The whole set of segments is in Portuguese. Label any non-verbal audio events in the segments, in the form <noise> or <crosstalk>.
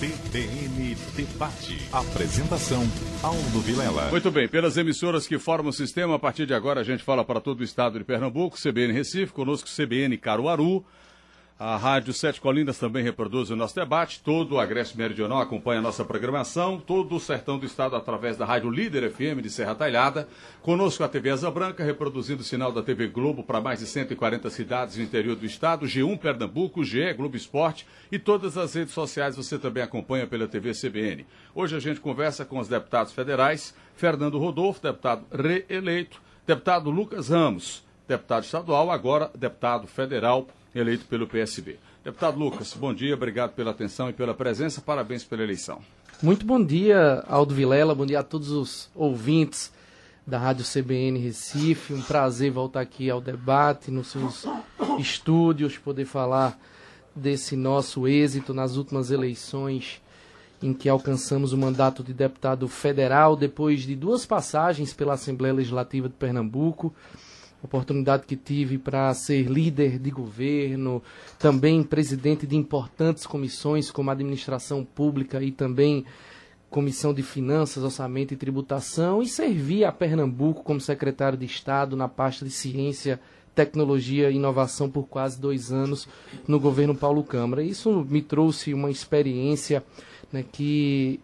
CBN Debate. Apresentação, Aldo Vilela. Muito bem, pelas emissoras que formam o sistema, a partir de agora a gente fala para todo o estado de Pernambuco, CBN Recife, conosco CBN Caruaru, a Rádio Sete Colinas também reproduz o nosso debate. Todo o Agreste Meridional acompanha a nossa programação. Todo o sertão do estado através da Rádio Líder FM de Serra Talhada. Conosco a TV Asa Branca, reproduzindo o sinal da TV Globo para mais de 140 cidades no interior do estado. G1 Pernambuco, GE, Globo Esporte e todas as redes sociais você também acompanha pela TV CBN. Hoje a gente conversa com os deputados federais. Fernando Rodolfo, deputado reeleito. Deputado Lucas Ramos, deputado estadual, agora deputado federal eleito pelo PSB. Deputado Lucas, bom dia, obrigado pela atenção e pela presença, parabéns pela eleição. Muito bom dia, Aldo Vilela, bom dia a todos os ouvintes da Rádio CBN Recife. Um prazer voltar aqui ao debate, nos seus estúdios, poder falar desse nosso êxito nas últimas eleições em que alcançamos o mandato de deputado federal depois de duas passagens pela Assembleia Legislativa de Pernambuco oportunidade que tive para ser líder de governo, também presidente de importantes comissões como administração pública e também comissão de finanças, orçamento e tributação e servi a Pernambuco como secretário de Estado na pasta de ciência, tecnologia e inovação por quase dois anos no governo Paulo Câmara. Isso me trouxe uma experiência né, que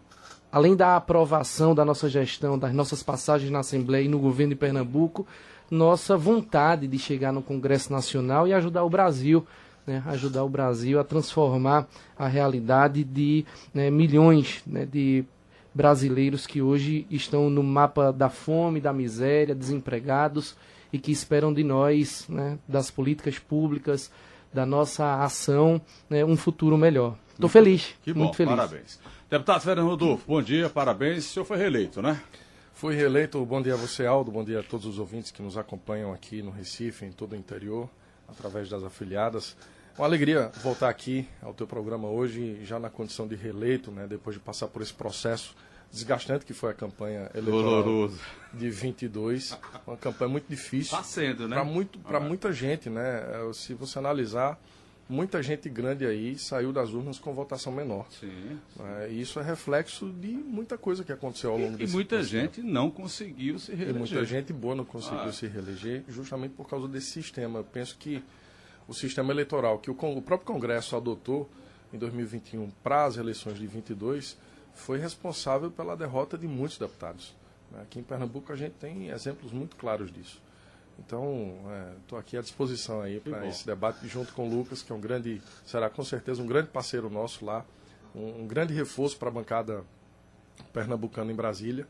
além da aprovação da nossa gestão, das nossas passagens na Assembleia e no governo de Pernambuco, nossa vontade de chegar no Congresso Nacional e ajudar o Brasil, né, ajudar o Brasil a transformar a realidade de né, milhões né, de brasileiros que hoje estão no mapa da fome, da miséria, desempregados e que esperam de nós, né, das políticas públicas, da nossa ação, né, um futuro melhor. Estou feliz, que bom, muito feliz. Parabéns. Deputado Fernando Rodolfo, bom dia, parabéns. O senhor foi reeleito, né? Fui reeleito. Bom dia a você, Aldo. Bom dia a todos os ouvintes que nos acompanham aqui no Recife, em todo o interior, através das afiliadas. Uma alegria voltar aqui ao teu programa hoje, já na condição de reeleito, né, depois de passar por esse processo desgastante que foi a campanha eleitoral Doloroso. de 22. Uma campanha muito difícil. Está sendo, né? Para Ah. muita gente, né? Se você analisar, muita gente grande aí saiu das urnas com votação menor. Sim. né? E isso é reflexo de muita coisa que aconteceu ao longo E desse muita desse tempo. gente não conseguiu se E reeleger. muita gente boa não conseguiu Ah. se reeleger justamente por causa desse sistema. Eu penso que o sistema eleitoral que o, o próprio Congresso adotou em 2021 para as eleições de 22 foi responsável pela derrota de muitos deputados. né? Aqui em Pernambuco a gente tem exemplos muito claros disso. Então, estou aqui à disposição aí para esse debate junto com o Lucas, que é um grande, será com certeza um grande parceiro nosso lá, um, um grande reforço para a bancada pernambucana em Brasília.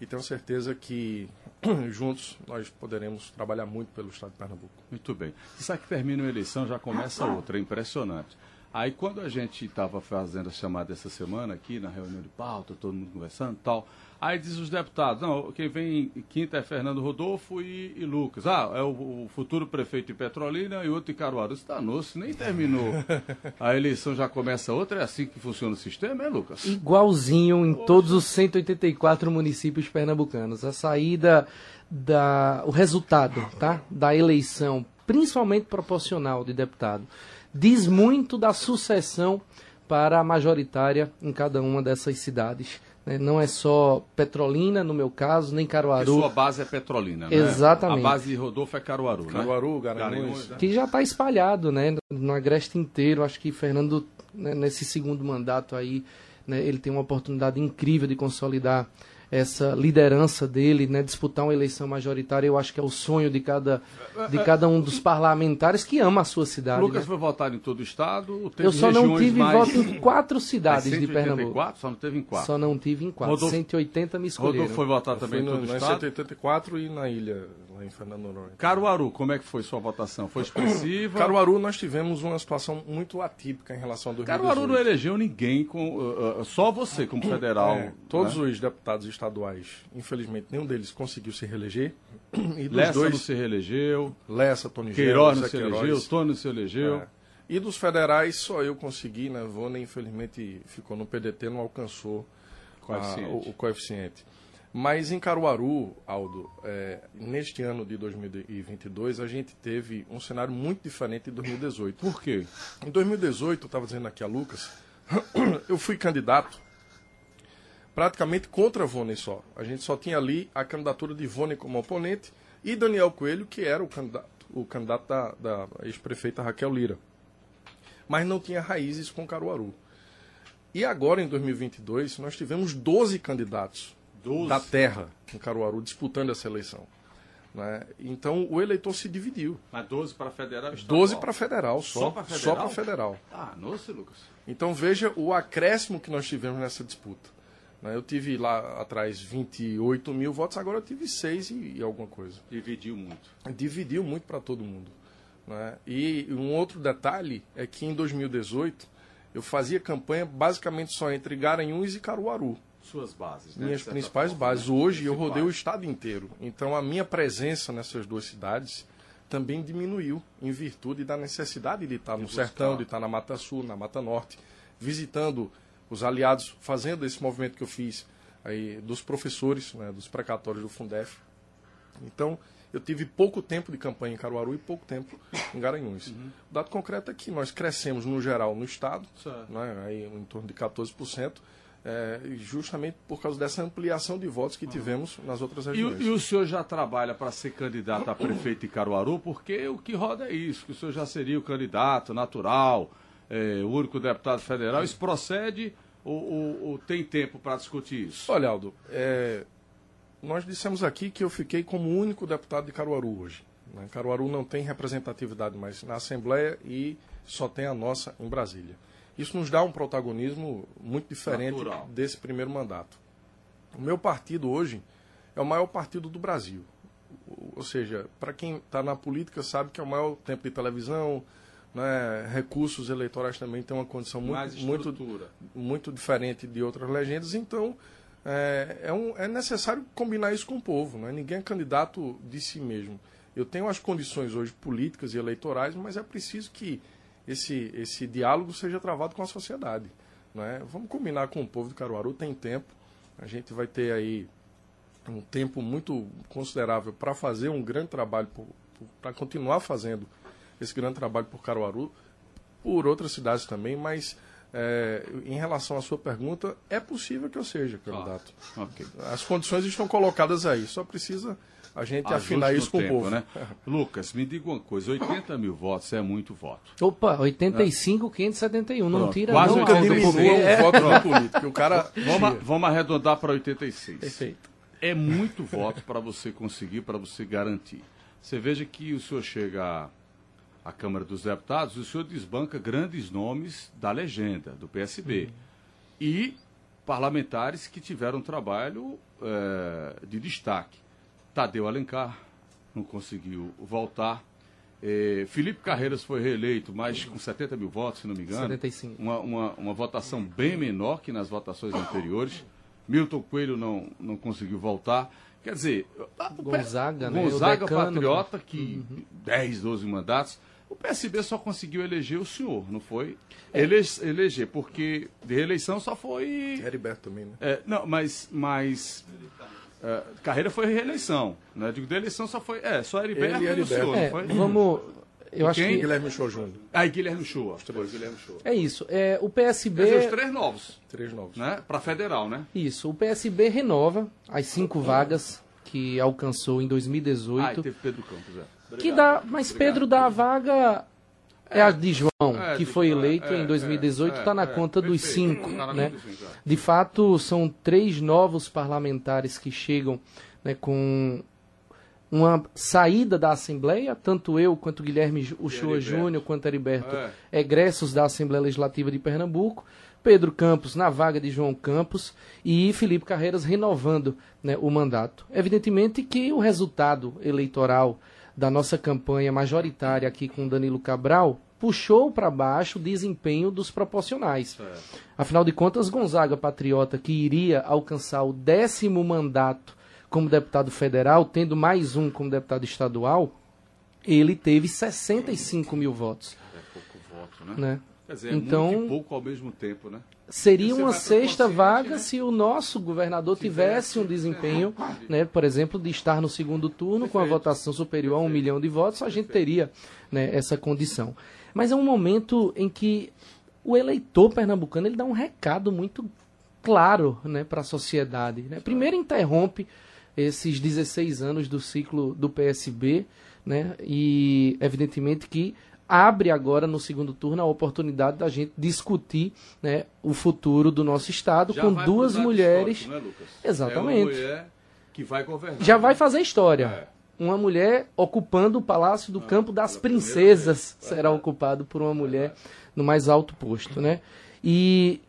E tenho certeza que <clears throat> juntos nós poderemos trabalhar muito pelo estado de Pernambuco. Muito bem. Sabe que termina uma eleição, já começa outra, é impressionante. Aí quando a gente estava fazendo a chamada essa semana aqui, na reunião de pauta, todo mundo conversando e tal, aí diz os deputados, não, quem vem em quinta é Fernando Rodolfo e, e Lucas. Ah, é o, o futuro prefeito de Petrolina e outro de Caruaru. Isso danou-se, nem terminou. <laughs> A eleição já começa outra, é assim que funciona o sistema, é, Lucas? igualzinho em todos os 184 municípios pernambucanos. A saída da o resultado, tá, da eleição, principalmente proporcional de deputado, diz muito da sucessão para a majoritária em cada uma dessas cidades. né? Não é só Petrolina, no meu caso, nem Porque Caruaru, sua base é Petrolina, né? Exatamente. A base de Rodolfo é Caruaru, né? Caruaru, Garanhuns, Garanhuns, né? que já está espalhado, né, no Agreste inteiro. Acho que Fernando, né, nesse segundo mandato aí, né, ele tem uma oportunidade incrível de consolidar essa liderança dele, né, disputar uma eleição majoritária. Eu acho que é o sonho de cada, de cada um dos parlamentares que ama a sua cidade. Lucas né? foi votado em todo o estado. teve Eu só não tive mais... voto em quatro cidades de Pernambuco. 184, Só não teve em quatro. Só não tive em quatro. Rodolfo- 180 me escolheram. Rodolfo foi votado também fui em no, todo o no estado. 184 e na ilha, lá em Fernando Noronha. Caruaru, como é que foi sua votação? Foi expressiva? Caruaru nós tivemos uma situação muito atípica em relação a 2018. Caruaru não elegeu ninguém, com, uh, uh, só você como federal. É, todos né? os deputados estaduais, infelizmente, nenhum deles conseguiu se reeleger. <clears throat> E dos Lessa dois, não se reelegeu, Lessa, Tony Queiroz Gelo, não se elegeu, Tony não se elegeu. É. E dos federais, só eu consegui, né? Vônia, infelizmente, ficou no PDT, não alcançou a- Coeficiente. o, o coeficiente. Mas em Caruaru, Aldo, é, neste ano de 2022, a gente teve um cenário muito diferente de 2018. Por quê? Em 2018, eu estava dizendo aqui a Lucas, <coughs> eu fui candidato praticamente contra Vone só. A gente só tinha ali a candidatura de Vone como oponente e Daniel Coelho, que era o candidato, o candidato da, da ex-prefeita Raquel Lira. Mas não tinha raízes com Caruaru. E agora, em 2022, nós tivemos 12 candidatos 12. da terra em Caruaru disputando essa eleição. Né? Então o eleitor se dividiu. Mas 12 para federal? 12 para federal, só, só para federal? Só para federal. Ah, nossa, Lucas. Então veja o acréscimo que nós tivemos nessa disputa. Né? Eu tive lá atrás 28 mil votos, agora eu tive 6 e, e alguma coisa. Dividiu muito. Dividiu muito para todo mundo. Né? E um outro detalhe é que em 2018 eu fazia campanha basicamente só entre Garanhuns e Caruaru. Suas bases, né? Minhas principais forma, bases. Né? Hoje eu rodei o estado inteiro. Então a minha presença nessas duas cidades também diminuiu em virtude da necessidade de estar no sertão, de estar na Mata Sul, na Mata Norte, visitando os aliados, fazendo esse movimento que eu fiz aí dos professores, né, dos precatórios do Fundef. Então, eu tive pouco tempo de campanha em Caruaru e pouco tempo em Garanhuns. Uhum. O dado concreto é que nós crescemos, no geral, no Estado, né, aí, em torno de 14%, é, justamente por causa dessa ampliação de votos que tivemos nas outras regiões. E, e o senhor já trabalha para ser candidato a prefeito em Caruaru? Porque o que roda é isso, que o senhor já seria o candidato natural, é, o único deputado federal. Isso procede ou, ou, ou tem tempo para discutir isso? Olha, Aldo, é, nós dissemos aqui que eu fiquei como único deputado de Caruaru hoje. Né? Caruaru não tem representatividade mais na Assembleia e só tem a nossa em Brasília. Isso nos dá um protagonismo muito diferente Natural. desse primeiro mandato. O meu partido hoje é o maior partido do Brasil. Ou seja, para quem está na política sabe que é o maior tempo de televisão, né, recursos eleitorais também tem uma condição muito, muito, muito diferente de outras legendas. Então, é, é, um, é necessário combinar isso com o povo. Né? Ninguém é candidato de si mesmo. Eu tenho as condições hoje políticas e eleitorais, mas é preciso que esse, esse diálogo seja travado com a sociedade. Né? Vamos combinar com o povo de Caruaru, tem tempo. A gente vai ter aí um tempo muito considerável para fazer um grande trabalho, para continuar fazendo esse grande trabalho por Caruaru, por outras cidades também, mas é, em relação à sua pergunta, é possível que eu seja candidato. Ah, okay. As condições estão colocadas aí, só precisa a gente afinar isso com tempo, o povo. Né? Lucas, me diga uma coisa: 80 mil votos é muito voto. Opa, 85, 571. Não Pronto, tira quase não. Nunca diminuiu é. o voto do político. O cara. <laughs> Vamos, vamos arredondar para 86. Perfeito. É muito voto para você conseguir, para você garantir. Você veja que o senhor chega à Câmara dos Deputados, o senhor desbanca grandes nomes da legenda, do PSB. Uhum. E parlamentares que tiveram trabalho é, de destaque. Tadeu Alencar não conseguiu voltar. É, Felipe Carreiras foi reeleito, mas com 70 mil votos, se não me engano. 75. Uma, uma, uma votação bem menor que nas votações anteriores. Milton Coelho não, não conseguiu voltar. Quer dizer, Gonzaga, né? Gonzaga Patriota, que uhum. 10, 12 mandatos. O PSB só conseguiu eleger o senhor, não foi? É. Ele, eleger, porque de reeleição só foi. Heriberto também, né? É, não, mas. mas é, carreira foi reeleição. Né? Digo, de eleição só foi. É, só Heriberto e, o senhor, é, foi? Vamos. Eu acho Quem? que. Guilherme Show Júnior. Ah, e Guilherme Show. Guilherme Show. É isso. É, o PSB. Quer dizer, os três novos. Três novos. Né? Para federal, né? Isso. O PSB renova as cinco vagas que alcançou em 2018. Ah, e teve Pedro Campos, é. Obrigado. Que dá, mas Obrigado. Pedro dá a vaga é a de João, é, que foi eleito é, em 2018, está é, na é, conta dos cinco. Tá né? De fato, são três novos parlamentares que chegam né, com uma saída da Assembleia, tanto eu quanto Guilherme Uchoa Júnior, quanto Heriberto, é. egressos da Assembleia Legislativa de Pernambuco, Pedro Campos na vaga de João Campos e Felipe Carreiras renovando né, o mandato. Evidentemente que o resultado eleitoral da nossa campanha majoritária aqui com Danilo Cabral puxou para baixo o desempenho dos proporcionais. É. Afinal de contas, Gonzaga Patriota, que iria alcançar o décimo mandato como deputado federal, tendo mais um como deputado estadual, ele teve 65 mil votos. É pouco voto, né? né? Quer dizer, é então, muito pouco ao mesmo tempo, né? Seria uma sexta vaga né? se o nosso governador tivesse um desempenho, né, por exemplo, de estar no segundo turno Perfeito. com a votação superior a um milhão de votos, a gente teria né, essa condição. Mas é um momento em que o eleitor pernambucano ele dá um recado muito claro né, para a sociedade. Né? Primeiro, interrompe esses 16 anos do ciclo do PSB, né, e evidentemente que abre agora no segundo turno a oportunidade da gente discutir né, o futuro do nosso estado Já com duas mulheres. né? Exatamente. É mulher que vai governar. Já vai fazer história. É. Uma mulher ocupando o Palácio do Campo das Princesas vez. será ocupado por uma mulher no mais alto posto, né? E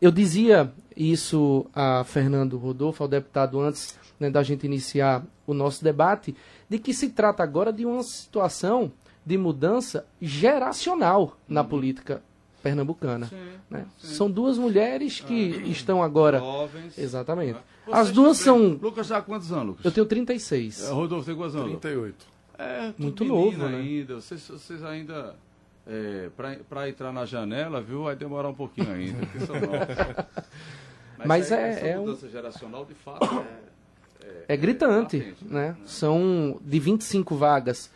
eu dizia isso a Fernando Rodolfo, ao deputado, antes né, da gente iniciar o nosso debate, de que se trata agora de uma situação de mudança geracional na política pernambucana. Sim, né? sim. São duas mulheres que estão agora. Jovens. Exatamente. Você As duas são. Lucas está há quantos anos, Lucas? Eu tenho 36. É, Rodolfo tem quantos anos? 38. É, tudo Muito novo, né? ainda. Vocês, vocês ainda. É, para entrar na janela, viu? Vai demorar um pouquinho ainda. <laughs> Mas aí, é- essa é um- mudança geracional, de fato, é, É gritante, latente, né? São de 25 vagas,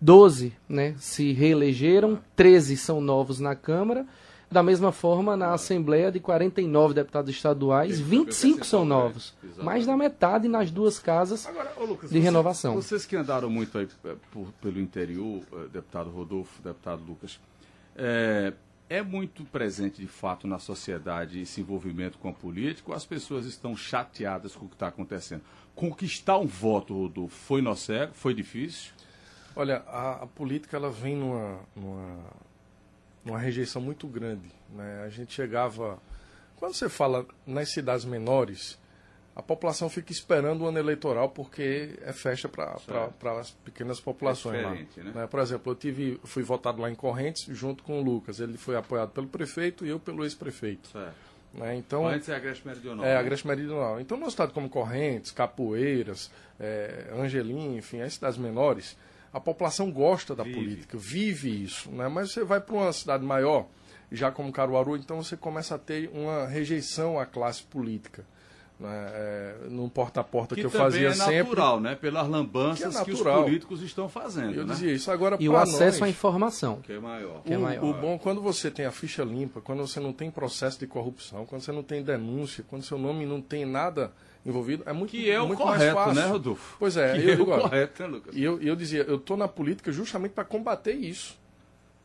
12 né, se reelegeram, 13 são novos na Câmara. Da mesma forma, na Assembleia de 49 deputados estaduais, Tem 25 são percentual novos. exatamente. Mais da metade nas duas casas. Agora, ô, Lucas, de renovação. Vocês que andaram muito aí eh, por- pelo interior, eh, deputado Rodolfo, deputado Lucas, é, é muito presente de fato na sociedade esse envolvimento com a política ou as pessoas estão chateadas com o que está acontecendo? Conquistar um voto, Rodolfo, foi no cego? Foi difícil? Olha, a, a política ela vem numa, numa, numa rejeição muito grande. Né? A gente chegava. Quando você fala nas cidades menores, a população fica esperando o ano eleitoral porque é festa para as pequenas populações lá. diferente, né? Por exemplo, eu tive, fui votado lá em Correntes junto com o Lucas. Ele foi apoiado pelo prefeito e eu pelo ex-prefeito. Né? Então, Antes é a Grécia Meridional. é, né? a Agreste Meridional. Então, no estado como Correntes, Capoeiras, é, Angelim, enfim, as cidades menores, a população gosta da Vive. política, vive isso. Né? Mas você vai para uma cidade maior, já como Caruaru, então você começa a ter uma rejeição à classe política. Né? É, no porta a porta que, Que eu fazia é sempre. natural, né? Pelas lambanças Que é que, os natural. políticos estão fazendo, Eu né? dizia isso. Agora, E o acesso à nós, informação. Que é maior. que é o, maior. o bom, quando você tem a ficha limpa, quando você não tem processo de corrupção, quando você não tem denúncia, quando seu nome não tem nada envolvido, é muito, Que é o muito mais correto, fácil. né, Rodolfo? Pois é, Que eu é o correto, né, Lucas? E eu, eu dizia, eu estou na política justamente para combater isso.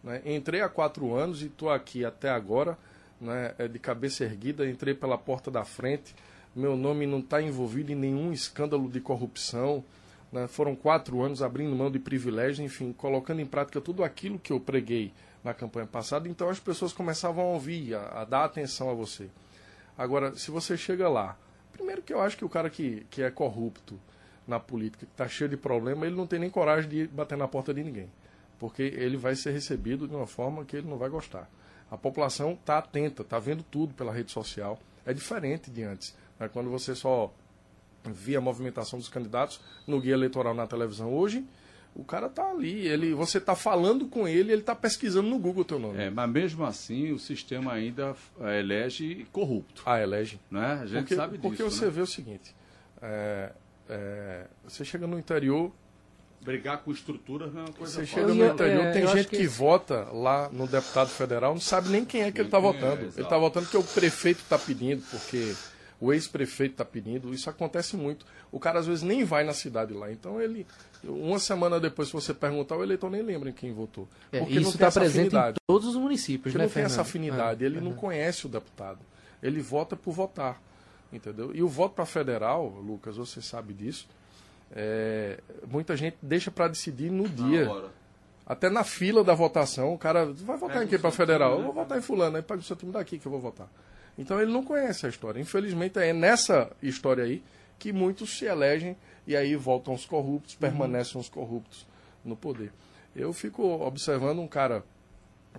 né? Entrei há quatro anos e estou aqui até agora, né, é, de cabeça erguida, entrei pela porta da frente, meu nome não está envolvido em nenhum escândalo de corrupção. né? Foram quatro anos abrindo mão de privilégios, enfim, colocando em prática tudo aquilo que eu preguei na campanha passada. Então as pessoas começavam a ouvir, a, a dar atenção a você. Agora, se você chega lá, primeiro que eu acho que o cara que, que é corrupto na política, que está cheio de problema, ele não tem nem coragem de bater na porta de ninguém. Porque ele vai ser recebido de uma forma que ele não vai gostar. A população está atenta, está vendo tudo pela rede social. É diferente de antes. né? Quando você só via a movimentação dos candidatos no guia eleitoral na televisão hoje, o cara está ali, ele, você está falando com ele, ele está pesquisando no Google o teu nome. É, mas mesmo assim o sistema ainda eh, elege corrupto, Ah, elege. né? A gente porque, sabe disso, Porque você né? vê o seguinte, é, é, você chega no interior, Brigar com estruturas não é uma coisa você fácil. chega no interior, é, tem gente que, que- vota lá no deputado federal, não sabe nem quem é que ele está quem é, votando. ele está votando porque o prefeito está pedindo, porque o ex-prefeito está pedindo. Isso acontece muito. O cara às vezes nem vai na cidade lá. Então ele, uma semana depois, se você perguntar, o eleitor nem lembra em quem votou. É, Porque não isso tem está essa presente afinidade. em todos os municípios, Porque né, não tem essa afinidade, É, ele não conhece o deputado. Ele vota por votar, entendeu? E o voto para federal, Lucas, você sabe disso, é, muita gente deixa para decidir no dia. Até na fila da votação, o cara vai votar Pega em quem para federal? time, Eu né? vou votar em fulano, aí pega o seu time daqui que eu vou votar. Então ele não conhece a história. Infelizmente é nessa história aí que muitos se elegem e aí voltam os corruptos, Uhum. permanecem os corruptos no poder. Eu fico observando um cara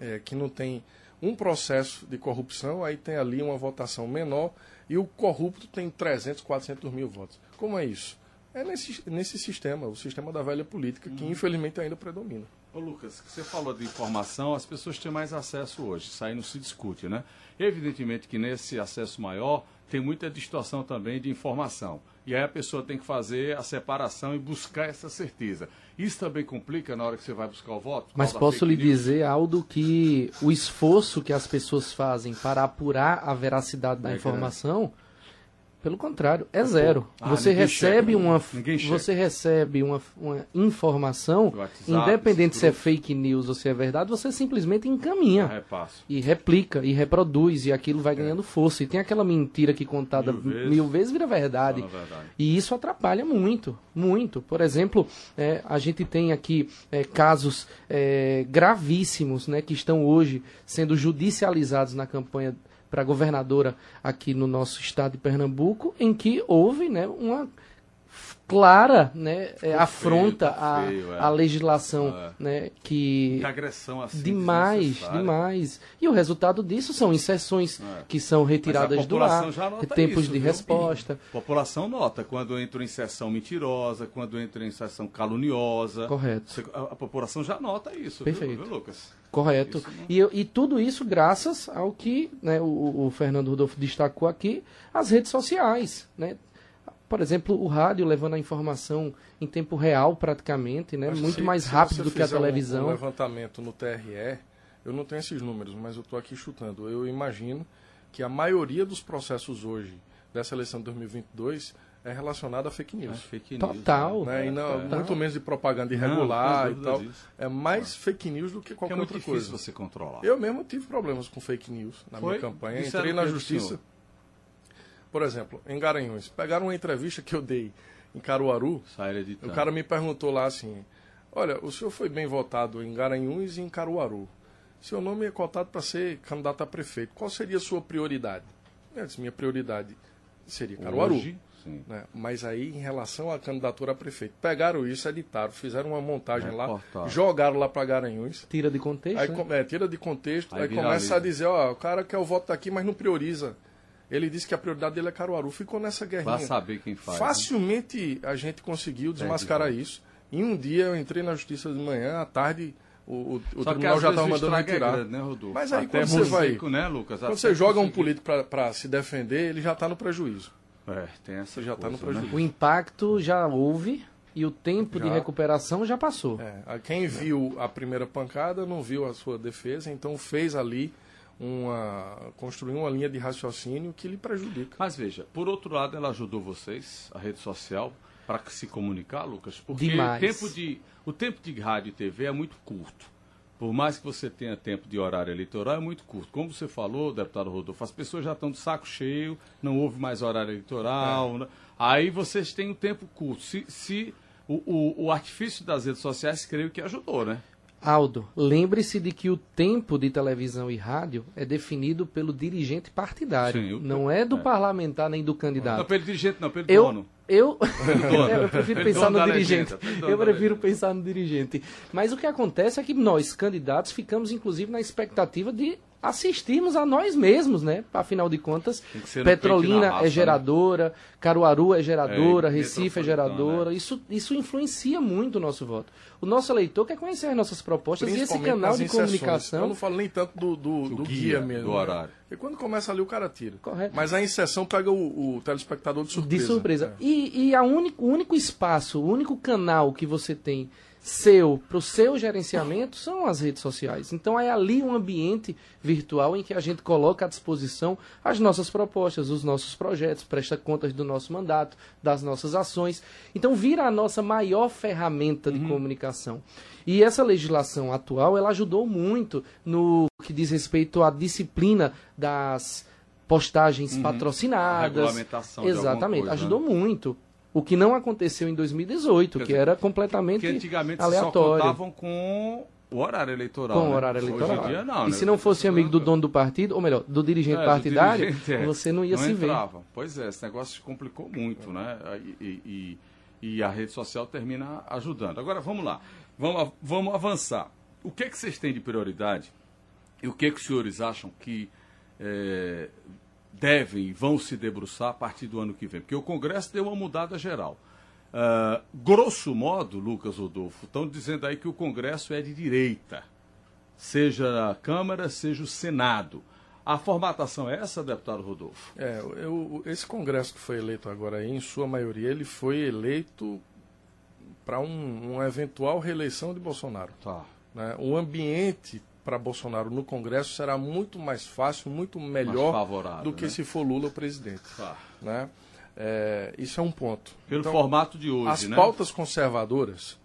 é, que não tem um processo de corrupção, aí tem ali uma votação menor e o corrupto tem 300, 400 mil votos. Como é isso? É nesse, nesse sistema, o sistema da velha política, que Uhum. infelizmente ainda predomina. Ô Lucas, você falou de informação, as pessoas têm mais acesso hoje, isso aí não se discute, né? Evidentemente que nesse acesso maior tem muita distorção também de informação. E aí a pessoa tem que fazer a separação e buscar essa certeza. Isso também complica na hora que você vai buscar o voto? Mas posso lhe news? dizer, Aldo, que o esforço que as pessoas fazem para apurar a veracidade da é informação. Grande pelo contrário, é zero. Ah, você recebe uma você recebe uma, uma informação, WhatsApp, independente se é fake news ou se é verdade, você simplesmente encaminha e replica e reproduz e aquilo vai é. ganhando força. E tem aquela mentira que contada mil vezes, mil vezes vira verdade. verdade. E isso atrapalha muito, muito. Por exemplo, é, a gente tem aqui é, casos é, gravíssimos, né, que estão hoje sendo judicializados na campanha para governadora aqui no nosso estado de Pernambuco, em que houve né, uma clara né, é, afronta feio, a, é. a legislação é. né, que, que agressão assim demais demais. E o resultado disso são inserções é. que são retiradas do ar tempos isso, de viu? resposta. A população nota quando entra em inserção mentirosa quando entra em inserção caluniosa. Correto. A, a população já nota isso perfeito. viu, viu Lucas? Correto. E, e tudo isso graças ao que né, o, o Fernando Rodolfo destacou aqui as redes sociais né por exemplo, o rádio levando a informação em tempo real praticamente, né? muito se, mais rápido do que a televisão. Um, um levantamento no TRE, eu não tenho esses números, mas eu estou aqui chutando. Eu imagino que a maioria dos processos hoje dessa eleição de 2022 é relacionada a fake news. É fake news Total. Né? E não, Total. Muito menos de propaganda irregular não, e tal. Disso. É mais fake news do que qualquer que é outra coisa. você controlar. Eu mesmo tive problemas com fake news na Foi? minha campanha. Entrei na justiça. Por exemplo, em Garanhuns, pegaram uma entrevista que eu dei em Caruaru. O cara me perguntou lá assim: Olha, o senhor foi bem votado em Garanhuns e em Caruaru. Seu nome é cotado para ser candidato a prefeito. Qual seria a sua prioridade? Eu disse: Minha prioridade seria Caruaru. Hoje, né? Mas aí, em relação à candidatura a prefeito, pegaram isso, editaram, fizeram uma montagem lá, jogaram lá para Garanhuns. Tira de contexto. Aí, né? é, tira de contexto, aí, aí começa a dizer: Ó, o cara quer o voto daqui, mas não prioriza. Ele disse que a prioridade dele é Caruaru. Ficou nessa guerrinha. Vai saber quem faz. Né? Facilmente né? a gente conseguiu desmascarar é, isso. Em um dia eu entrei na justiça de manhã, à tarde o, o, tribunal já estava mandando retirar. É grande, né, Rodolfo? Mas aí Até quando você vai. Né, Lucas? Quando você joga um político para se defender, ele já está no prejuízo. É, tem essa já está no né? prejuízo. Né? O impacto já houve e o tempo já. de recuperação já passou. É, quem viu a primeira pancada não viu a sua defesa, então fez ali uma construir uma linha de raciocínio que lhe prejudica. Mas veja, por outro lado, ela ajudou vocês, a rede social, para se comunicar, Lucas, porque Demais. tempo de, o tempo de rádio e TV é muito curto. Por mais que você tenha tempo de horário eleitoral, é muito curto. Como você falou, deputado Rodolfo, as pessoas já estão de saco cheio, não houve mais horário eleitoral. É. Né? Aí vocês têm um tempo curto. Se, se o, o, o artifício das redes sociais, creio que ajudou, né? Aldo, lembre-se de que o tempo de televisão e rádio é definido pelo dirigente partidário, Sim, eu, não é do é. parlamentar nem do candidato. Não pelo dirigente, não, pelo eu, dono. Eu, <laughs> eu prefiro pensar no dirigente. eu prefiro pensar no dirigente. Mas o que acontece é que nós, candidatos, ficamos inclusive na expectativa de assistirmos a nós mesmos, né? Afinal de contas, Petrolina raça, é né? geradora, né? Caruaru é geradora, é, Recife é geradora. Né? Isso, isso influencia muito o nosso voto. O nosso eleitor quer conhecer as nossas propostas e esse canal de comunicação. Eu não falo nem tanto do, do, do, do guia, guia, mesmo. Do né? horário. E quando começa ali, o cara tira. Correto. Mas a inserção pega o, o telespectador de surpresa. De surpresa. É. E, e a único, o único espaço, o único canal que você tem seu, para o seu gerenciamento, são as redes sociais. Então é ali um ambiente virtual em que a gente coloca à disposição as nossas propostas, os nossos projetos, presta contas do nosso mandato, das nossas ações. Então vira a nossa maior ferramenta de uhum. comunicação. E essa legislação atual, ela ajudou muito no que diz respeito à disciplina das postagens uhum. patrocinadas. A regulamentação Exatamente, coisa, ajudou né? muito. O que não aconteceu em 2018, Quer que era completamente que antigamente aleatório. só contavam com o horário eleitoral. Com o né? horário eleitoral. Dia, não, e né? se não fosse amigo do dono do partido, ou melhor, do dirigente é, partidário, do dirigente, é. você não ia não se entrava. ver. Pois é, esse negócio se complicou muito, né? E, e, e, a rede social termina ajudando. Agora vamos lá, vamos, vamos avançar. O que é que vocês têm de prioridade? E o que é que os senhores acham que é, devem e vão se debruçar a partir do ano que vem? Porque o Congresso deu uma mudada geral. Uh, grosso modo, Lucas Rodolfo, estão dizendo aí que o Congresso é de direita, seja a Câmara, seja o Senado. A formatação é essa, deputado Rodolfo? É, eu, esse Congresso que foi eleito agora aí, em sua maioria, ele foi eleito para um, uma eventual reeleição de Bolsonaro. Tá. Né? O ambiente para Bolsonaro no Congresso será muito mais fácil, muito melhor do que né? se for Lula o presidente. Tá. Né? É, isso é um ponto. Pelo então, formato de hoje, as né? pautas conservadoras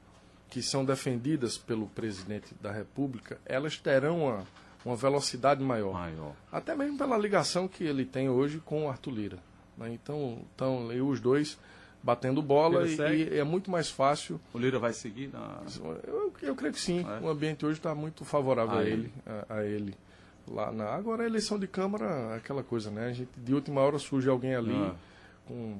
que são defendidas pelo presidente da República, elas terão uma, uma velocidade maior. maior. Até mesmo pela ligação que ele tem hoje com o Arthur Lira. Né? Então, estão os dois batendo bola e, e, é muito mais fácil. O Lira vai seguir? Na... Eu, eu creio que sim. É. O ambiente hoje está muito favorável a, a ele. A, a, ele. Lá na... Agora a eleição de Câmara aquela coisa, né? A gente, de última hora surge alguém ali ah. com...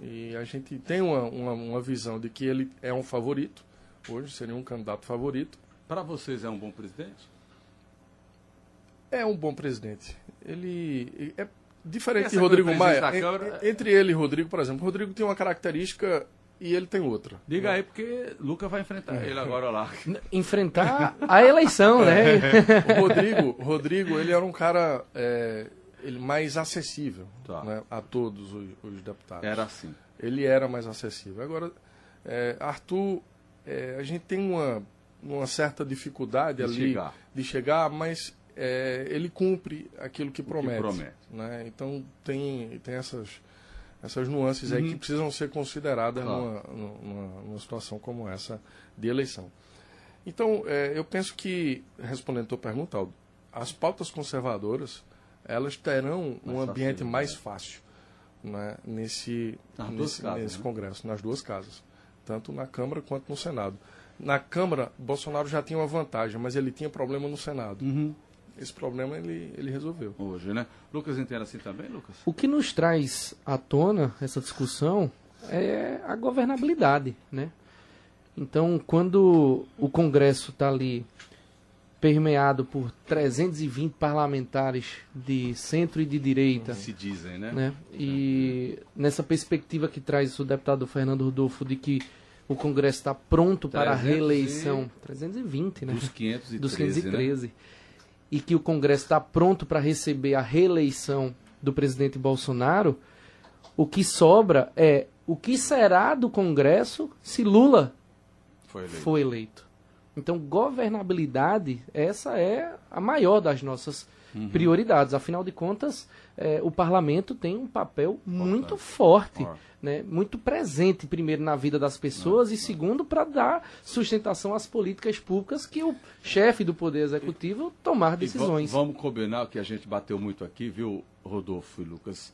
E a gente tem uma, uma, uma visão de que ele é um favorito, hoje seria um candidato favorito. Para vocês é um bom presidente? É um bom presidente. Ele é diferente de Rodrigo Maia. Entre ele e Rodrigo, por exemplo, Rodrigo tem uma característica e ele tem outra. Diga aí, porque Luca vai enfrentar ele agora lá. Enfrentar a eleição, né? <laughs> o Rodrigo, Rodrigo, ele era um cara é, ele mais acessível tá. né, a todos os, os, deputados. Era assim. Ele era mais acessível. Agora, é, Arthur, é, a gente tem uma, uma certa dificuldade de ali chegar. de chegar, mas é, ele cumpre aquilo que promete. Que promete. Né? Então tem, tem essas, essas nuances uhum. aí que uhum. precisam ser consideradas claro. numa, numa, numa, situação como essa de eleição. Então, é, eu penso que, respondendo a tua pergunta, Aldo, as pautas conservadoras elas terão mais um ambiente fácil, mais né? fácil né, nesse, nesse, casas, nesse né? Congresso, nas duas casas, tanto na Câmara quanto no Senado. Na Câmara, Bolsonaro já tinha uma vantagem, mas ele tinha problema no Senado. Uhum esse problema ele, ele resolveu. Hoje, né? Lucas entende assim também, Lucas? O que nos traz à tona essa discussão é a governabilidade, né? Então, quando o Congresso está ali permeado por 320 parlamentares de centro e de direita. Se dizem, né? né? E nessa perspectiva que traz o deputado Fernando Rodolfo de que o Congresso está pronto para a reeleição. E... 320, né? Dos 513. Dos 513. Né? E que o Congresso está pronto para receber a reeleição do presidente Bolsonaro, o que sobra é o que será do Congresso se Lula for eleito. For eleito. Então, governabilidade, essa é a maior das nossas uhum. prioridades. Afinal de contas, é, o parlamento tem um papel muito forte, né, muito presente, primeiro, na vida das pessoas, não, e segundo, para dar sustentação às políticas públicas que o chefe do Poder Executivo tomar decisões. vamos combinar que a gente bateu muito aqui, viu, Rodolfo e Lucas?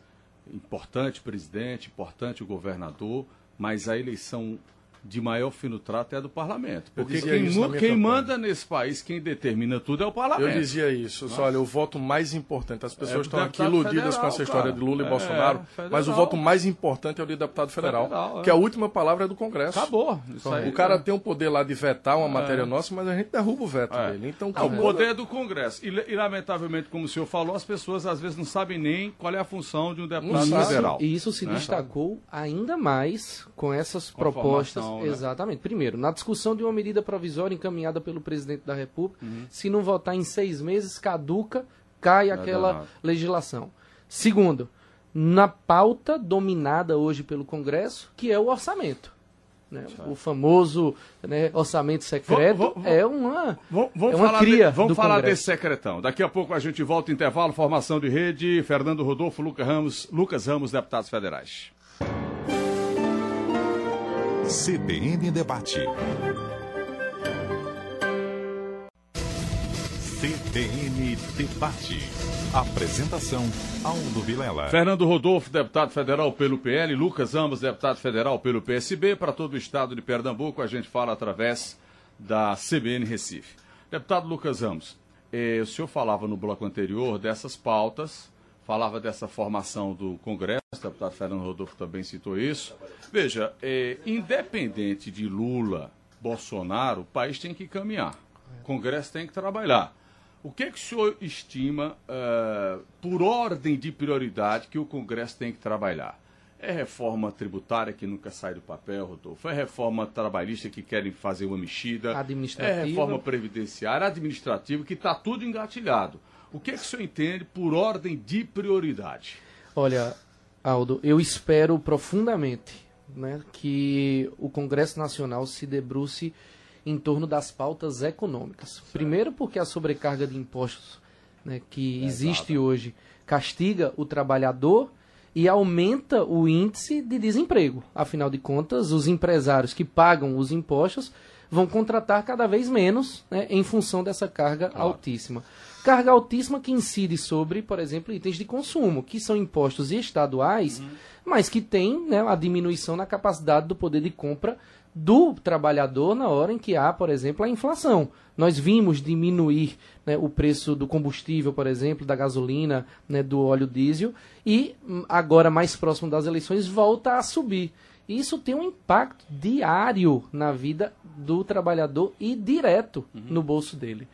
Importante presidente, importante o governador, mas a eleição de maior fino trato é a do parlamento. Porque quem, quem manda nesse país, quem determina tudo é o parlamento. Eu dizia isso. Só, olha, o voto mais importante, as pessoas é estão aqui iludidas federal, com essa história cara. de Lula e é, Bolsonaro, federal. mas o voto mais importante é o de deputado federal, federal que a última palavra é do Congresso. Acabou. Aí, o cara é. tem o poder lá de vetar uma é. matéria nossa, mas a gente derruba o veto é. dele. Então, o poder é do Congresso. E, e, lamentavelmente, como o senhor falou, as pessoas às vezes não sabem nem qual é a função de um deputado federal. E isso se né? destacou ainda mais com essas com propostas. Né? Exatamente primeiro, na discussão de uma medida provisória encaminhada pelo presidente da República, uhum. se não votar em seis meses, caduca, cai Não aquela legislação. Segundo, na pauta dominada hoje pelo Congresso, que é o orçamento. Né? O famoso né, orçamento secreto vamos, vamos, é uma, vamos, é uma cria de, Vamos falar Congresso. desse secretão. Daqui a pouco a gente volta intervalo, formação de rede, Fernando Rodolfo, Lucas Ramos, Lucas Ramos, deputados federais. CBN Debate. CBN Debate. Apresentação Aldo Vilela. Fernando Rodolfo, deputado federal pelo PL, Lucas Ambos, deputado federal pelo PSB. Para todo o estado de Pernambuco, a gente fala através da CBN Recife. Deputado Lucas Ramos, eh, o senhor falava no bloco anterior dessas pautas falava dessa formação do Congresso, o deputado Fernando Rodolfo também citou isso. Veja, é, independente de Lula, Bolsonaro, o país tem que caminhar. O Congresso tem que trabalhar. O que, é que o senhor estima, uh, por ordem de prioridade, que o Congresso tem que trabalhar? É reforma tributária que nunca sai do papel, Rodolfo? É reforma trabalhista que querem fazer uma mexida? Administrativa. É reforma previdenciária, administrativa, que está tudo engatilhado. O que é que o senhor entende por ordem de prioridade? Olha, Aldo, eu espero profundamente né, que o Congresso Nacional se debruce em torno das pautas econômicas. Certo. Primeiro, porque a sobrecarga de impostos né, que é existe exato. hoje castiga o trabalhador e aumenta o índice de desemprego. Afinal de contas, os empresários que pagam os impostos vão contratar cada vez menos né, em função dessa carga claro. altíssima. Carga altíssima que incide sobre, por exemplo, itens de consumo, que são impostos estaduais, uhum. mas que tem né, a diminuição na capacidade do poder de compra do trabalhador na hora em que há, por exemplo, a inflação. Nós vimos diminuir né, o preço do combustível, por exemplo, da gasolina, né, do óleo diesel, e hum, agora, mais próximo das eleições, volta a subir. Isso tem um impacto diário na vida do trabalhador e direto uhum. no bolso dele.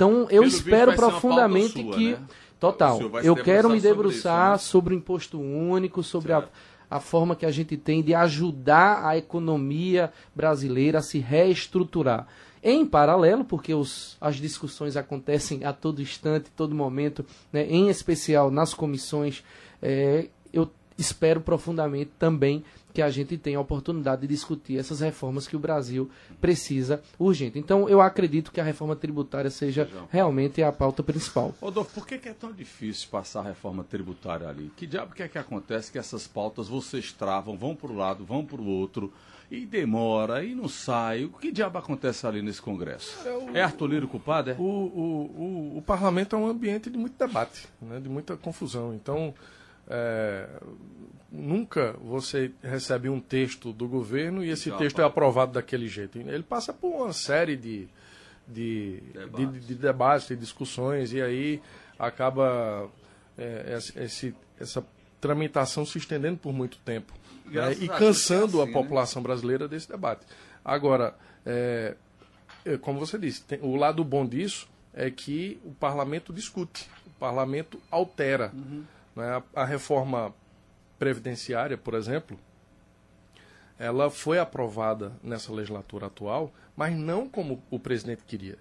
Então, eu Pelo espero profundamente sua, que. Né? Total. Eu quero me debruçar sobre, isso, né? sobre, o imposto único, sobre a a forma que a gente tem de ajudar a economia brasileira a se reestruturar. Em paralelo, porque os, as discussões acontecem a todo instante, todo momento, né, em especial nas comissões, é, eu espero profundamente também que a gente tenha a oportunidade de discutir essas reformas que o Brasil precisa urgente. Então, eu acredito que a reforma tributária seja realmente a pauta principal. Rodolfo, por que é tão difícil passar a reforma tributária ali? Que diabo que é que acontece que essas pautas vocês travam, vão para um lado, vão para o outro, e demora, e não sai? O que diabo acontece ali nesse Congresso? É, o, é Arthur Liro culpado, é? O, o, o, o parlamento é um ambiente de muito debate, né, de muita confusão. Então, é, nunca você recebe um texto do governo e esse texto é aprovado daquele jeito. Ele passa por uma série de, de, debates. de, de debates, de discussões, e aí acaba é, esse, essa tramitação se estendendo por muito tempo né, e cansando a, assim, a né? população né? brasileira desse debate. Agora, é, é, como você disse, tem, o lado bom disso é que o parlamento discute, o parlamento altera. Uhum. Né, a, a reforma previdenciária, por exemplo, ela foi aprovada nessa legislatura atual, mas não como o presidente queria,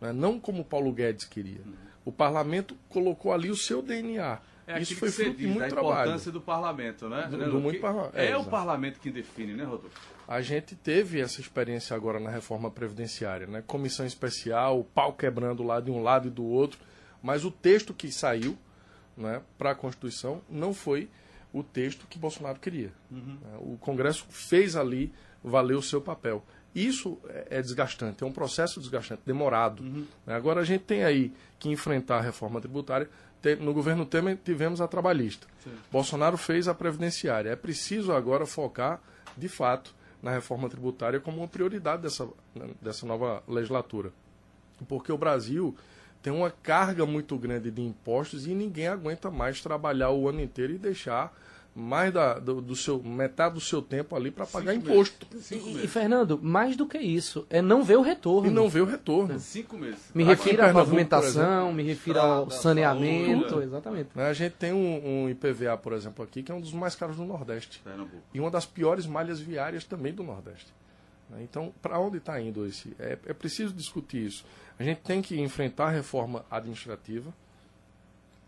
né? não como Paulo Guedes queria. O parlamento colocou ali o seu DNA. É Isso foi fruto de muito a trabalho. Importância do parlamento, né? Do, do muito parla é, é o parlamento que define, né, Rodolfo? A gente teve essa experiência agora na reforma previdenciária, né? Comissão especial, o pau quebrando lá de um lado e do outro, mas o texto que saiu né, para a Constituição não foi o texto que Bolsonaro queria. Uhum. O Congresso fez ali valer o seu papel. Isso é, é desgastante, é um processo desgastante, demorado. Uhum. Agora a gente tem aí que enfrentar a reforma tributária. No governo Temer tivemos a trabalhista. Sim. Bolsonaro fez a previdenciária. É preciso agora focar, de fato, na reforma tributária como uma prioridade dessa, dessa nova legislatura. Porque o Brasil tem uma carga muito grande de impostos e ninguém aguenta mais trabalhar o ano inteiro e deixar mais da, do, do seu metade do seu tempo ali para pagar Cinco imposto. E, e, Fernando, mais do que isso, é não ver o retorno. E não ver o retorno. É. Cinco meses. Me refiro à pavimentação, me refiro ao saneamento, saúde. exatamente. Né, a gente tem um, um, IPVA, por exemplo, aqui, que é um dos mais caros do Nordeste. Pernambuco. E uma das piores malhas viárias também do Nordeste. Né, então, para onde está indo esse? É, é preciso discutir isso. A gente tem que enfrentar a reforma administrativa.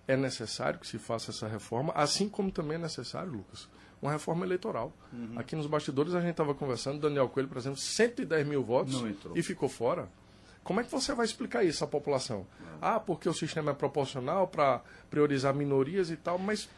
É necessário que se faça essa reforma, assim como também é necessário, Lucas, uma reforma eleitoral. Uhum. Aqui nos bastidores a gente estava conversando, Daniel Coelho, por exemplo, 110 mil votos e ficou fora. Como é que você vai explicar isso à população? Ah, porque o sistema é proporcional para priorizar minorias e tal, mas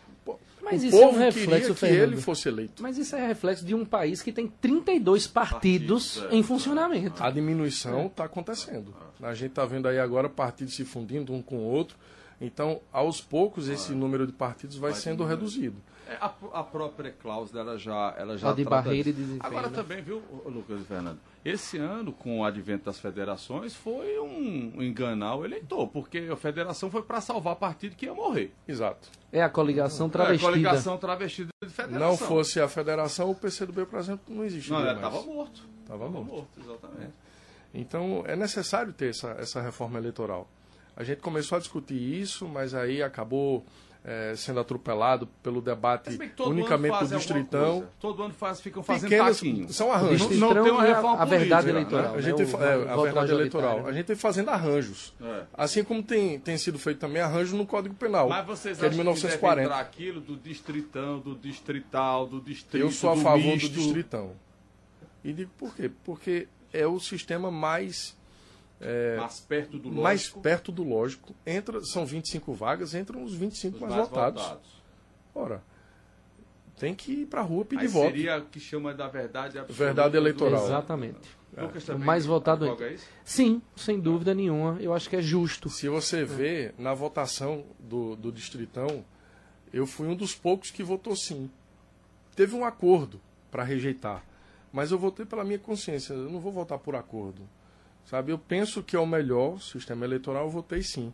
mas o isso povo é um reflexo, que ele fosse eleito. Mas isso é reflexo de um país que tem 32 partidos, partidos é, em funcionamento. A diminuição está é. acontecendo. A gente está vendo aí agora partidos se fundindo um com o outro. Então, aos poucos, esse número de partidos vai, vai sendo reduzido. É, a, a, própria cláusula ela já, ela já a de barreira e desempenho. Agora né? também, viu, Lucas e Fernando? Esse ano, com o advento das federações, foi um enganar o eleitor, porque a federação foi para salvar partido que ia morrer. Exato. É a coligação travestida. É a coligação travestida de federação. Não fosse a federação, o PCdoB, por exemplo, não existiria Não, estava morto. Estava morto. morto. exatamente. É. Então, é necessário ter essa, essa reforma eleitoral. A gente começou a discutir isso, mas aí acabou é, sendo atropelado pelo debate unicamente do distritão. Todo ano faz, ficam fazendo Pequenas, taquinho. são arranjos. Não- Distritão tem uma é a- reforma a verdade política, eleitoral. A né? gente O tem, é, a verdade eleitoral. né? A gente tem fazendo arranjos. É. Assim como tem, tem sido feito também arranjo no Código Penal, Mas vocês que é de acham que deve 1940. entrar aquilo do distritão, do distrital, do distrito, Eu sou a do favor misto? do distritão. E digo por quê? Porque é o sistema mais, Mais perto do mais lógico, perto do lógico. Entra, são 25 vagas, entram os 25 dos mais, mais votados. votados. Ora, tem que ir para a rua pedir Aí voto. seria o que chama da verdade absoluta. Verdade eleitoral. Exatamente. Lucas O também mais votado isso? Sim, sem dúvida nenhuma. Eu acho que é justo. Se você vê na votação do, do Distritão, eu fui um dos poucos que votou sim. Teve um acordo para rejeitar, mas eu votei pela minha consciência. Eu não vou votar por acordo. Sabe, eu penso que é o melhor sistema eleitoral, eu votei sim.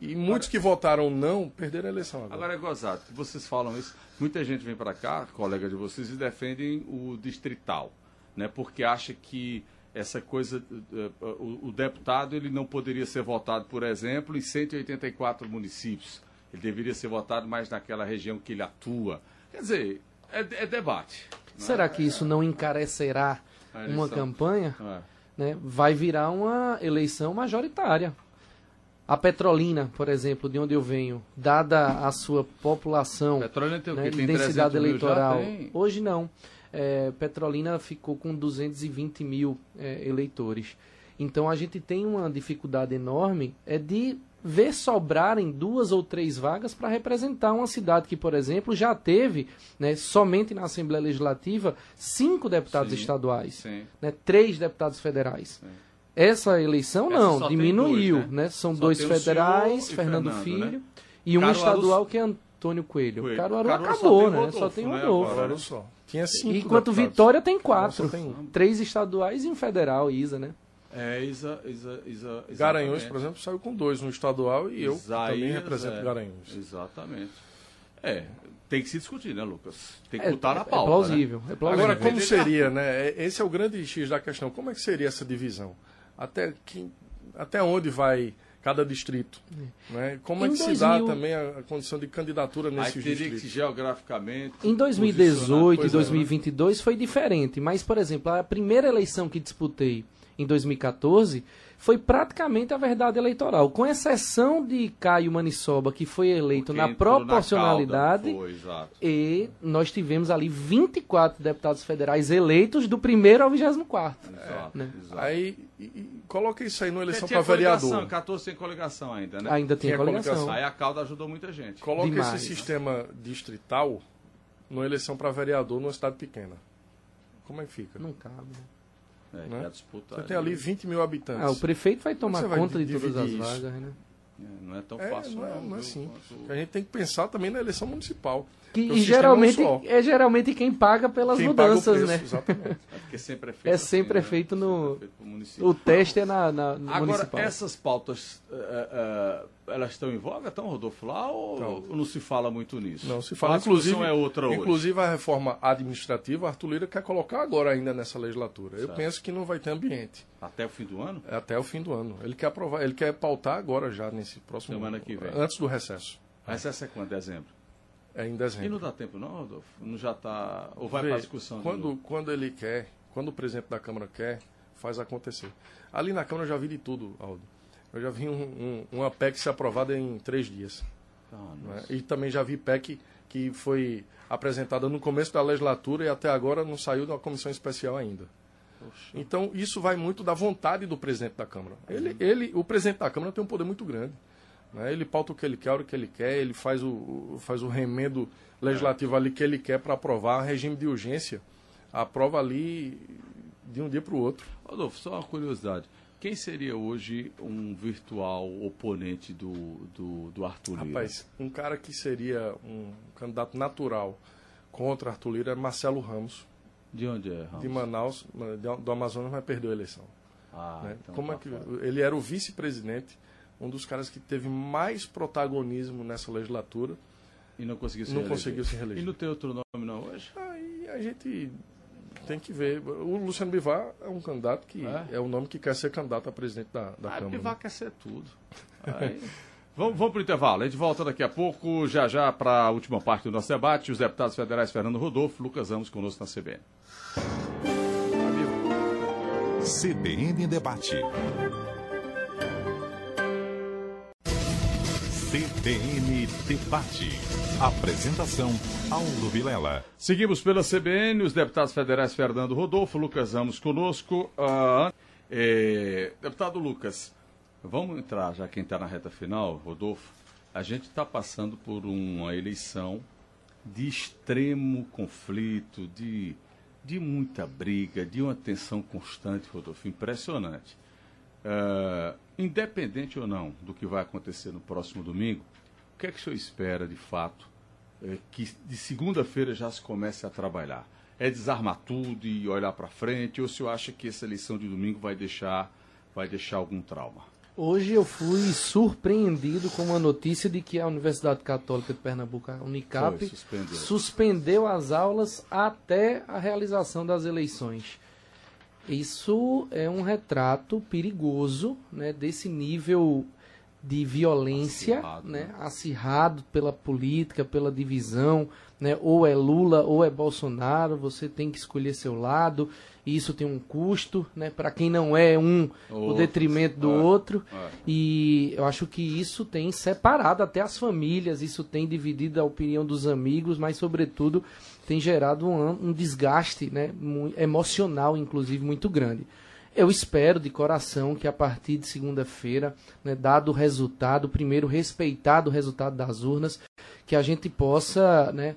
E muitos que votaram não perderam a eleição agora. Agora é gozado, que vocês falam isso. Muita gente vem para cá, colega de vocês, e defendem o distrital, né? Porque acha que essa coisa, eh, eh, o, o deputado ele não poderia ser votado, por exemplo, em 184 municípios. Ele deveria ser votado mais naquela região que ele atua. Quer dizer, é, é debate. Será que isso não encarecerá uma campanha? É. né, vai virar uma eleição majoritária. A Petrolina, por exemplo, de onde eu venho, dada a sua população, Petrolina tem o né? Tem densidade 300 mil já? eleitoral, Tem. hoje não. É, Petrolina ficou com 220 mil é, eleitores. Então a gente tem uma dificuldade enorme é de ver sobrarem duas ou três vagas para representar uma cidade que, por exemplo, já teve, né, somente na Assembleia Legislativa, cinco deputados Sim, estaduais Sim. né, três deputados federais. Sim. Essa eleição Essa não, diminuiu, dois, né? né? São Só dois o federais, Fernando, Fernando, Filho, né? e um Caruaru- estadual que é Antônio Coelho. Coelho. Caruaru, Caruaru só acabou, tem né? Rodolfo, só tem o né, Rodolfo. Olha só. Tinha cinco Enquanto deputados. Vitória tem quatro. tem um. Três estaduais e um federal, Isa, né? É, Isa, Isa, Isa, Garanhuns, por exemplo, saiu com dois no estadual e eu Isaías, também represento é. Garanhuns. Exatamente. É, tem que se discutir, né, Lucas? Tem que É, botar na é pauta. plausível, é plausível. Agora, como seria, né? é- Esse é o grande X da questão. Como é que seria essa divisão? Até, que, até onde vai cada distrito? Né? Como é Em que se dá 2000 também a, a condição de candidatura Aí nesses teria que distritos? geograficamente. Em posicionar- 2018 Pois e é, né? 2022 foi diferente, mas, por exemplo, a primeira eleição que disputei em 2014 foi praticamente a verdade eleitoral, com exceção de Caio Manissoba, que foi eleito Porque na na proporcionalidade, cauda, foi, exato. e nós tivemos ali 24 deputados federais eleitos do primeiro ao 24. Exato, né? exato. Aí, e, coloca isso aí numa eleição para vereador. coligação, 14 sem coligação ainda, né? Ainda tem coligação. coligação. Aí a cauda ajudou muita gente. Coloca Demais. esse sistema distrital numa eleição para vereador numa cidade pequena. Como é que fica? Não cabe. né? É, Né? Você tem ali 20 mil habitantes. Ah, o prefeito vai tomar vai conta de todas as isso? vagas, né? É, não é tão É, fácil, não é, não. não é assim. Quanto- A gente tem que pensar também na eleição municipal. Que, e sistema geralmente é um é geralmente quem paga pelas Quem paga o mudanças, preço, né? Exatamente. É porque sempre é <laughs> feito. É sempre assim, feito no- Sempre é feito pro município. O teste é na, na no Agora, municipal. essas pautas, eh, eh, elas estão em voga, estão, Rodolfo, lá ou não se fala muito nisso? Não, se fala, a inclusive, é outra hoje. inclusive a reforma administrativa, Arthur Lira quer colocar agora ainda nessa legislatura. Eu Certo. penso que não vai ter ambiente Até o fim do ano? é até o fim do ano. Ele quer aprovar, ele quer pautar agora já nesse próximo Semana que vem. antes do recesso. Essa é quando? Dezembro? É em E dezembro. não dá tempo não, Rodolfo? Não já está... Ou vai Vê, para discussão? de quando, quando ele quer, quando o presidente da Câmara quer, faz acontecer. Ali na Câmara eu já vi de tudo, Aldo. Eu já vi um, um, uma PEC ser aprovada em três dias. Ah, né? E também já vi PEC que foi apresentada no começo da legislatura e até agora não saiu da comissão especial ainda. Poxa. Então isso vai muito da vontade do presidente da Câmara. Ele, ele, o presidente da Câmara tem um poder muito grande. Né? Ele pauta o que ele quer, a hora que ele quer, ele faz o, faz o remendo legislativo ali que ele quer para aprovar, regime de urgência. Aprova ali de um dia para o outro. Rodolfo, só uma curiosidade. Quem seria hoje um virtual oponente do, do, do Arthur Lira? Rapaz, um cara que seria um candidato natural contra Arthur Lira é Marcelo Ramos, De onde é, Ramos? de Manaus, do Amazonas, mas perdeu a eleição. Ah, né? então Como tá é que fora. ele era o vice-presidente, um dos caras que teve mais protagonismo nessa legislatura. E não conseguiu se Não reeleger. conseguiu se reeleger. E não tem outro nome não hoje? Aí a gente tem que ver. O Luciano Bivar é um candidato que É? é, o nome que quer ser candidato a presidente da, da ah, Câmara. Bivar né? quer ser tudo. Aí, <laughs> Vamos, vamos para o intervalo. A gente volta daqui a pouco, já já, para a última parte do nosso debate. Os deputados federais Fernando Rodolfo, Lucas Ramos conosco na CBN. CBN Debate. CBN Debate. Apresentação Aldo Vilela. Seguimos pela CBN, os deputados federais Fernando Rodolfo, Lucas Ramos conosco. Ah, é, deputado Lucas, vamos entrar, já quem está na reta final, Rodolfo. A gente está passando por uma eleição de extremo conflito, de, de muita briga, de uma tensão constante, Rodolfo, impressionante. Uh, independente ou não do que vai acontecer no próximo domingo, o que é que o senhor espera de fato é, que de segunda-feira já se comece a trabalhar? É desarmar tudo e olhar para frente, ou o senhor acha que essa eleição de domingo vai deixar, vai deixar algum trauma? Hoje eu fui surpreendido com uma notícia de que a Universidade Católica de Pernambuco, a Unicap, Foi, suspendeu. suspendeu as aulas até a realização das eleições. Isso é um retrato perigoso né, desse nível de violência, acirrado, né, né? acirrado pela política, pela divisão, né, ou é Lula ou é Bolsonaro, você tem que escolher seu lado, e isso tem um custo, né, para quem não é um, o, o detrimento do é, outro, é. e eu acho que isso tem separado até as famílias, isso tem dividido a opinião dos amigos, mas sobretudo tem gerado um, um desgaste né, emocional, inclusive, muito grande. Eu espero de coração que a partir de segunda-feira, né, dado o resultado, primeiro respeitado o resultado das urnas, que a gente possa né,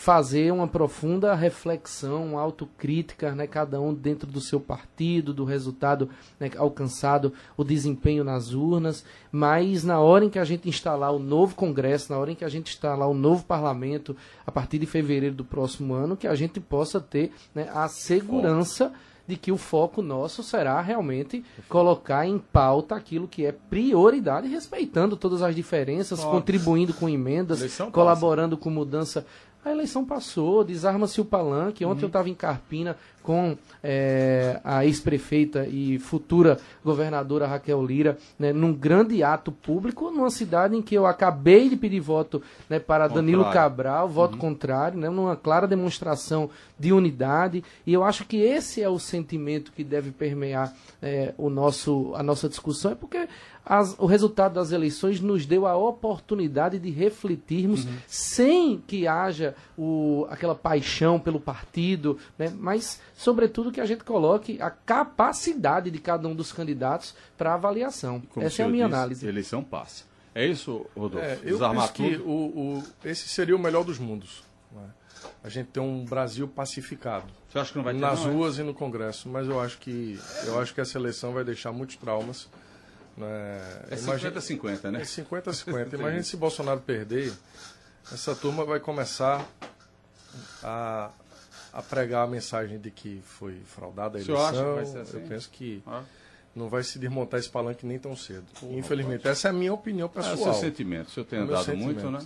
fazer uma profunda reflexão, uma autocrítica, né, cada um dentro do seu partido, do resultado né, alcançado, o desempenho nas urnas, mas na hora em que a gente instalar o novo Congresso, na hora em que a gente instalar o novo Parlamento, a partir de fevereiro do próximo ano, que a gente possa ter né, a segurança de que o foco nosso será realmente colocar em pauta aquilo que é prioridade, respeitando todas as diferenças, contribuindo com emendas, colaborando com mudança a eleição passou, desarma-se o palanque. Ontem uhum. eu estava em Carpina com é, a ex-prefeita e futura governadora Raquel Lira, né, num grande ato público, numa cidade em que eu acabei de pedir voto né, para contrário. Danilo Cabral, voto uhum. contrário, né, numa clara demonstração de unidade. E eu acho que esse é o sentimento que deve permear é, o nosso, a nossa discussão, é porque as, o resultado das eleições nos deu a oportunidade de refletirmos uhum. sem que haja o, aquela paixão pelo partido, né? mas, sobretudo, que a gente coloque a capacidade de cada um dos candidatos para avaliação. Como Essa é a minha disse, análise. Eleição passa. É isso, Rodolfo? É, eu Desarmar que o, o, esse seria o melhor dos mundos. Né? A gente tem um Brasil pacificado. Você acha que não vai ter Nas não, é? ruas é? e no Congresso, mas eu acho que eu acho que essa eleição vai deixar muitos traumas? É 50-50, né? É 50-50. Imagina se Bolsonaro perder, essa turma vai começar a, a pregar a mensagem de que foi fraudada a eleição. Assim? Eu penso que ah. não vai se desmontar esse palanque nem tão cedo. Pô, Infelizmente, essa é a minha opinião pessoal. É o seu sentimento. O senhor tem andado muito, né?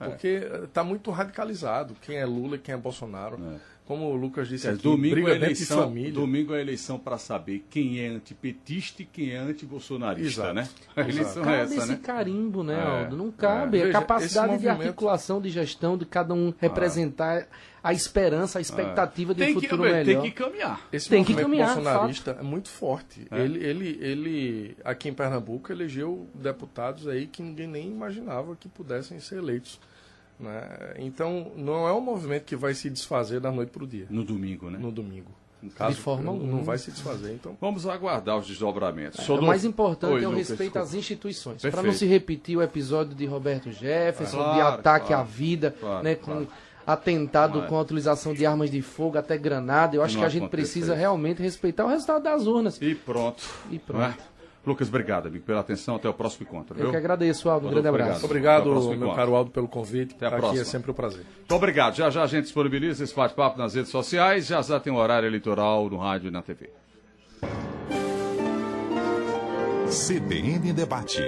É, porque está muito radicalizado. Quem é Lula e quem é Bolsonaro. É como o Lucas disse é, aqui, domingo briga é eleição, família. Domingo é a eleição para saber quem é antipetista e quem é antibolsonarista, né? A eleição Exato. é essa, cabe né? esse carimbo, né, é. Aldo? Não cabe. É. a capacidade movimento... de articulação, de gestão, de cada um representar ah. a esperança, a expectativa de um futuro que, melhor. Tem que caminhar. Esse tem movimento que caminhar, bolsonarista fato. é muito forte. É. Ele, ele, ele, aqui em Pernambuco, elegeu deputados aí que ninguém nem imaginava que pudessem ser eleitos. Né? Então, não é um movimento que vai se desfazer da noite para o dia. No domingo, né? No domingo. Caso, de forma alguma. Não vai se desfazer, então. Vamos aguardar os desdobramentos. É, o mais importante Oi, é o Lucas, respeito às instituições. Para não se repetir o episódio de Roberto Jefferson, claro, de ataque claro, à vida, claro, né, com atentado é. com a utilização de armas de fogo, até granada. Eu acho não que a gente precisa realmente respeitar o resultado das urnas. E pronto. E pronto. É? Lucas, obrigado, amigo, pela atenção. Até o próximo encontro. Viu? Eu que agradeço, Aldo. Um grande abraço. Obrigado, obrigado meu caro Aldo, pelo convite. Até a próxima. Aqui é sempre um prazer. Muito obrigado. Já já a gente disponibiliza esse bate-papo nas redes sociais. Já já tem um horário eleitoral no rádio e na TV. CBN Debate.